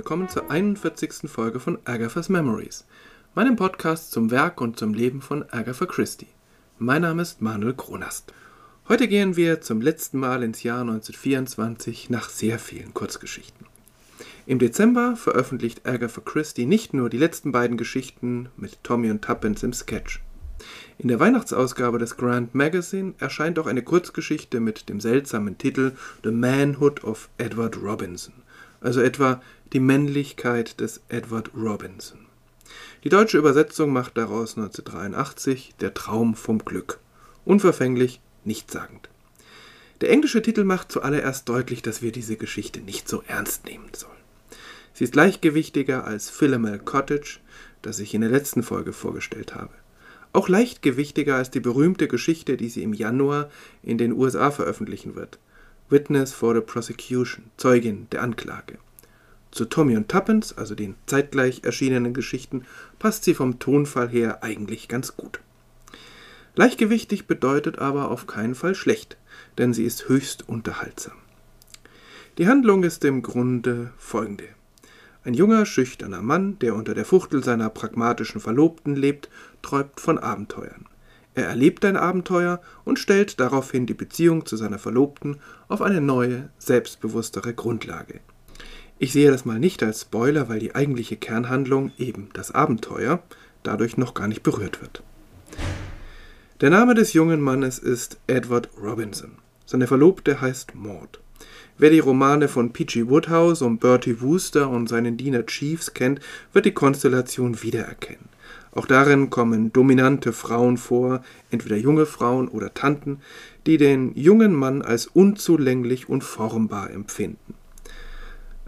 willkommen zur 41. Folge von Agatha's Memories, meinem Podcast zum Werk und zum Leben von Agatha Christie. Mein Name ist Manuel Kronast. Heute gehen wir zum letzten Mal ins Jahr 1924 nach sehr vielen Kurzgeschichten. Im Dezember veröffentlicht Agatha Christie nicht nur die letzten beiden Geschichten mit Tommy und Tuppence im Sketch. In der Weihnachtsausgabe des Grand Magazine erscheint auch eine Kurzgeschichte mit dem seltsamen Titel The Manhood of Edward Robinson, also etwa die Männlichkeit des Edward Robinson. Die deutsche Übersetzung macht daraus 1983 Der Traum vom Glück. Unverfänglich, nichtssagend. Der englische Titel macht zuallererst deutlich, dass wir diese Geschichte nicht so ernst nehmen sollen. Sie ist leichtgewichtiger als Philomel Cottage, das ich in der letzten Folge vorgestellt habe auch leichtgewichtiger als die berühmte Geschichte, die sie im Januar in den USA veröffentlichen wird. Witness for the Prosecution, Zeugin der Anklage. Zu Tommy und Tuppence, also den zeitgleich erschienenen Geschichten, passt sie vom Tonfall her eigentlich ganz gut. Leichtgewichtig bedeutet aber auf keinen Fall schlecht, denn sie ist höchst unterhaltsam. Die Handlung ist im Grunde folgende. Ein junger, schüchterner Mann, der unter der Fuchtel seiner pragmatischen Verlobten lebt, träumt von Abenteuern. Er erlebt ein Abenteuer und stellt daraufhin die Beziehung zu seiner Verlobten auf eine neue, selbstbewusstere Grundlage. Ich sehe das mal nicht als Spoiler, weil die eigentliche Kernhandlung, eben das Abenteuer, dadurch noch gar nicht berührt wird. Der Name des jungen Mannes ist Edward Robinson. Seine Verlobte heißt Maud. Wer die Romane von P.G. Woodhouse und Bertie Wooster und seinen Diener Chiefs kennt, wird die Konstellation wiedererkennen. Auch darin kommen dominante Frauen vor, entweder junge Frauen oder Tanten, die den jungen Mann als unzulänglich und formbar empfinden.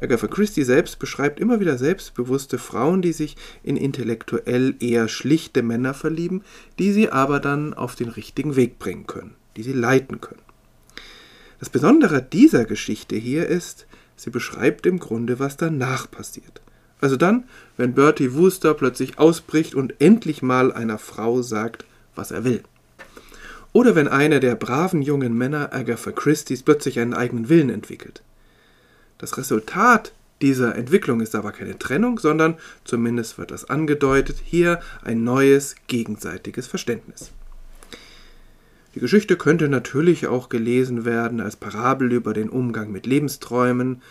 Agatha Christie selbst beschreibt immer wieder selbstbewusste Frauen, die sich in intellektuell eher schlichte Männer verlieben, die sie aber dann auf den richtigen Weg bringen können, die sie leiten können. Das Besondere dieser Geschichte hier ist, sie beschreibt im Grunde, was danach passiert. Also dann, wenn Bertie Wooster plötzlich ausbricht und endlich mal einer Frau sagt, was er will. Oder wenn einer der braven jungen Männer Agatha Christie's plötzlich einen eigenen Willen entwickelt. Das Resultat dieser Entwicklung ist aber keine Trennung, sondern, zumindest wird das angedeutet, hier ein neues gegenseitiges Verständnis. Die Geschichte könnte natürlich auch gelesen werden als Parabel über den Umgang mit Lebensträumen,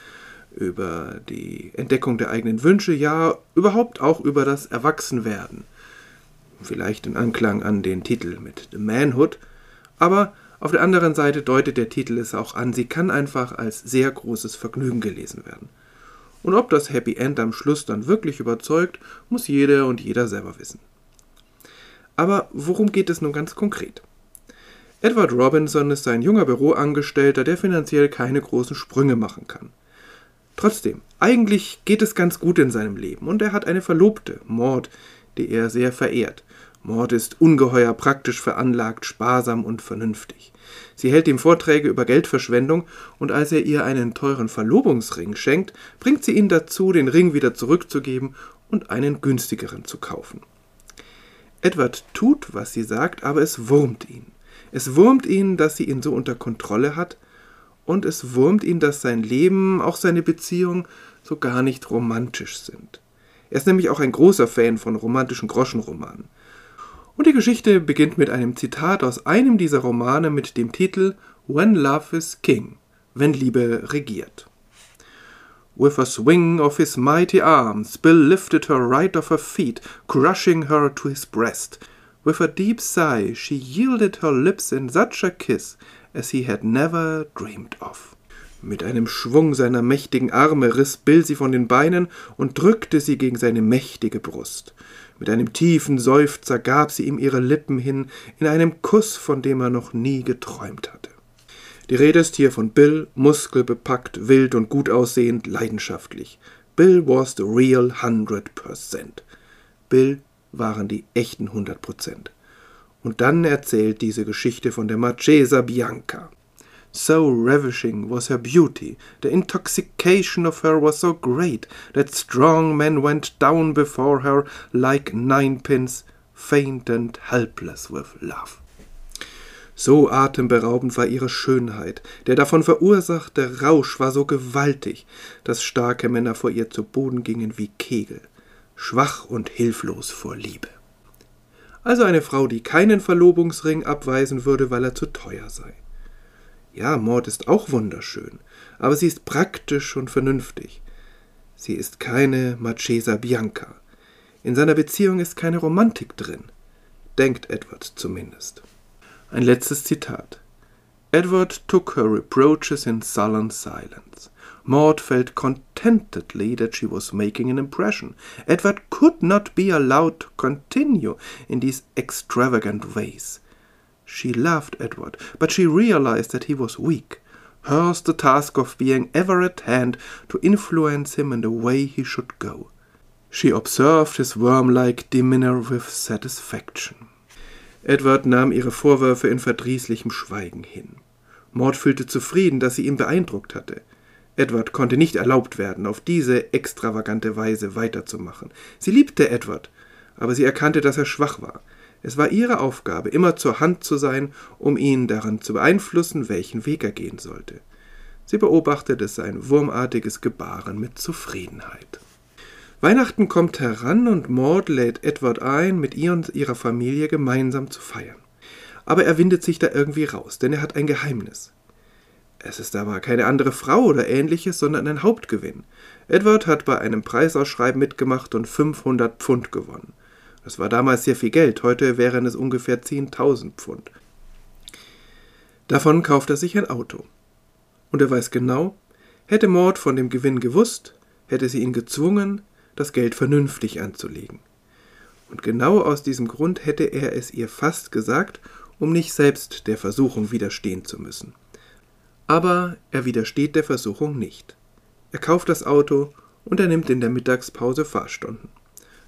über die Entdeckung der eigenen Wünsche, ja überhaupt auch über das Erwachsenwerden. Vielleicht in Anklang an den Titel mit The Manhood, aber auf der anderen Seite deutet der Titel es auch an, sie kann einfach als sehr großes Vergnügen gelesen werden. Und ob das Happy End am Schluss dann wirklich überzeugt, muss jede und jeder selber wissen. Aber worum geht es nun ganz konkret? Edward Robinson ist ein junger Büroangestellter, der finanziell keine großen Sprünge machen kann. Trotzdem, eigentlich geht es ganz gut in seinem Leben und er hat eine Verlobte, Maud, die er sehr verehrt. Maud ist ungeheuer praktisch veranlagt, sparsam und vernünftig. Sie hält ihm Vorträge über Geldverschwendung und als er ihr einen teuren Verlobungsring schenkt, bringt sie ihn dazu, den Ring wieder zurückzugeben und einen günstigeren zu kaufen. Edward tut, was sie sagt, aber es wurmt ihn. Es wurmt ihn, dass sie ihn so unter Kontrolle hat, und es wurmt ihn, dass sein Leben, auch seine Beziehung, so gar nicht romantisch sind. Er ist nämlich auch ein großer Fan von romantischen Groschenromanen. Und die Geschichte beginnt mit einem Zitat aus einem dieser Romane mit dem Titel When Love is King, wenn Liebe regiert. With a swing of his mighty arms, Bill lifted her right off her feet, crushing her to his breast, With a deep sigh she yielded her lips in such a kiss as he had never dreamed of. Mit einem Schwung seiner mächtigen Arme riss Bill sie von den Beinen und drückte sie gegen seine mächtige Brust. Mit einem tiefen Seufzer gab sie ihm ihre Lippen hin in einem Kuss, von dem er noch nie geträumt hatte. Die Rede ist hier von Bill, muskelbepackt, wild und gut aussehend, leidenschaftlich. Bill was the real hundred percent. Bill waren die echten 100 Prozent. Und dann erzählt diese Geschichte von der Marchesa Bianca. So ravishing was her beauty, the intoxication of her was so great, that strong men went down before her like ninepins, faint and helpless with love. So atemberaubend war ihre Schönheit, der davon verursachte Rausch war so gewaltig, dass starke Männer vor ihr zu Boden gingen wie Kegel, schwach und hilflos vor Liebe. Also eine Frau, die keinen Verlobungsring abweisen würde, weil er zu teuer sei. Ja, Maud ist auch wunderschön, aber sie ist praktisch und vernünftig. Sie ist keine Marchesa Bianca. In seiner Beziehung ist keine Romantik drin. Denkt Edward zumindest. Ein letztes Zitat. Edward took her reproaches in sullen silence. Maud felt contentedly that she was making an impression. Edward could not be allowed to continue in these extravagant ways. She loved Edward, but she realized that he was weak. Hers the task of being ever at hand to influence him in the way he should go. She observed his worm-like demeanor with satisfaction. Edward nahm ihre Vorwürfe in verdrießlichem Schweigen hin. Maud fühlte zufrieden, dass sie ihn beeindruckt hatte. Edward konnte nicht erlaubt werden, auf diese extravagante Weise weiterzumachen. Sie liebte Edward, aber sie erkannte, dass er schwach war. Es war ihre Aufgabe, immer zur Hand zu sein, um ihn daran zu beeinflussen, welchen Weg er gehen sollte. Sie beobachtete sein wurmartiges Gebaren mit Zufriedenheit. Weihnachten kommt heran und Maud lädt Edward ein, mit ihr und ihrer Familie gemeinsam zu feiern. Aber er windet sich da irgendwie raus, denn er hat ein Geheimnis. Es ist aber keine andere Frau oder ähnliches, sondern ein Hauptgewinn. Edward hat bei einem Preisausschreiben mitgemacht und 500 Pfund gewonnen. Das war damals sehr viel Geld, heute wären es ungefähr 10.000 Pfund. Davon kauft er sich ein Auto. Und er weiß genau, hätte Maud von dem Gewinn gewusst, hätte sie ihn gezwungen, das Geld vernünftig anzulegen. Und genau aus diesem Grund hätte er es ihr fast gesagt, um nicht selbst der Versuchung widerstehen zu müssen. Aber er widersteht der Versuchung nicht. Er kauft das Auto und er nimmt in der Mittagspause Fahrstunden.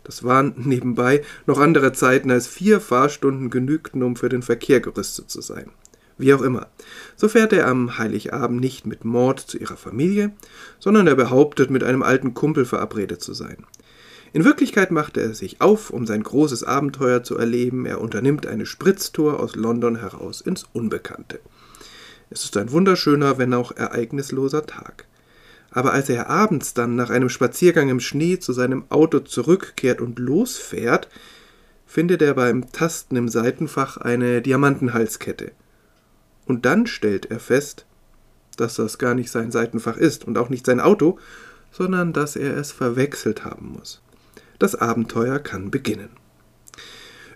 Das waren nebenbei noch andere Zeiten, als vier Fahrstunden genügten, um für den Verkehr gerüstet zu sein. Wie auch immer. So fährt er am Heiligabend nicht mit Mord zu ihrer Familie, sondern er behauptet, mit einem alten Kumpel verabredet zu sein. In Wirklichkeit macht er sich auf, um sein großes Abenteuer zu erleben. Er unternimmt eine Spritztour aus London heraus ins Unbekannte. Es ist ein wunderschöner, wenn auch ereignisloser Tag. Aber als er abends dann nach einem Spaziergang im Schnee zu seinem Auto zurückkehrt und losfährt, findet er beim Tasten im Seitenfach eine Diamantenhalskette. Und dann stellt er fest, dass das gar nicht sein Seitenfach ist und auch nicht sein Auto, sondern dass er es verwechselt haben muss. Das Abenteuer kann beginnen.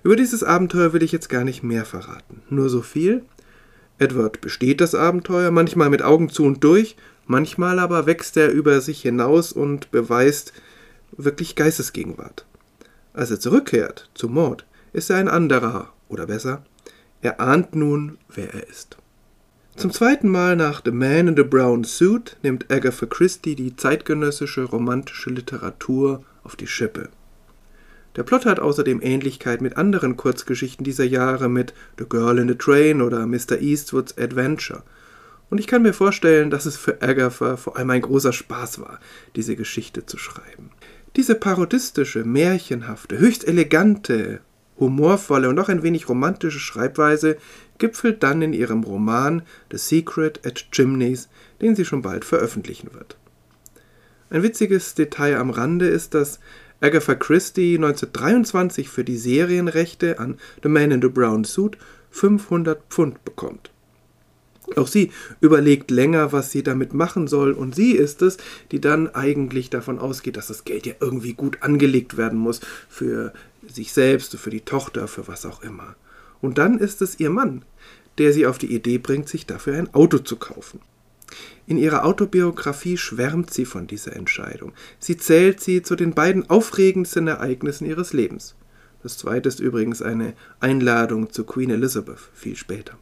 Über dieses Abenteuer will ich jetzt gar nicht mehr verraten. Nur so viel. Edward besteht das Abenteuer, manchmal mit Augen zu und durch, manchmal aber wächst er über sich hinaus und beweist wirklich Geistesgegenwart. Als er zurückkehrt zu Mord, ist er ein anderer, oder besser, er ahnt nun, wer er ist. Zum zweiten Mal nach The Man in the Brown Suit nimmt Agatha Christie die zeitgenössische romantische Literatur auf die Schippe. Der Plot hat außerdem Ähnlichkeit mit anderen Kurzgeschichten dieser Jahre mit The Girl in the Train oder Mr. Eastwoods Adventure. Und ich kann mir vorstellen, dass es für Agatha vor allem ein großer Spaß war, diese Geschichte zu schreiben. Diese parodistische, märchenhafte, höchst elegante, humorvolle und auch ein wenig romantische Schreibweise gipfelt dann in ihrem Roman The Secret at Chimneys, den sie schon bald veröffentlichen wird. Ein witziges Detail am Rande ist, dass Agatha Christie 1923 für die Serienrechte an The Man in the Brown Suit 500 Pfund bekommt. Auch sie überlegt länger, was sie damit machen soll, und sie ist es, die dann eigentlich davon ausgeht, dass das Geld ja irgendwie gut angelegt werden muss für sich selbst, für die Tochter, für was auch immer. Und dann ist es ihr Mann, der sie auf die Idee bringt, sich dafür ein Auto zu kaufen. In ihrer Autobiografie schwärmt sie von dieser Entscheidung. Sie zählt sie zu den beiden aufregendsten Ereignissen ihres Lebens. Das zweite ist übrigens eine Einladung zu Queen Elizabeth viel später.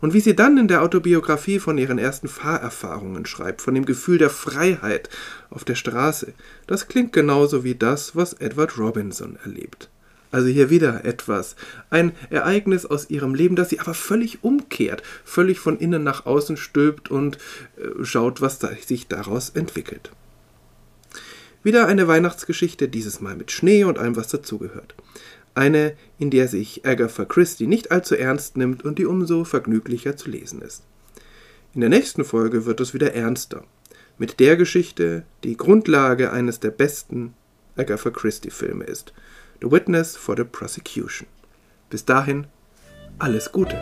Und wie sie dann in der Autobiografie von ihren ersten Fahrerfahrungen schreibt, von dem Gefühl der Freiheit auf der Straße, das klingt genauso wie das, was Edward Robinson erlebt. Also hier wieder etwas, ein Ereignis aus ihrem Leben, das sie aber völlig umkehrt, völlig von innen nach außen stülpt und äh, schaut, was da, sich daraus entwickelt. Wieder eine Weihnachtsgeschichte, dieses Mal mit Schnee und allem, was dazugehört. Eine, in der sich Agatha Christie nicht allzu ernst nimmt und die umso vergnüglicher zu lesen ist. In der nächsten Folge wird es wieder ernster. Mit der Geschichte, die Grundlage eines der besten Agatha Christie-Filme ist. The Witness for the Prosecution. Bis dahin, alles Gute.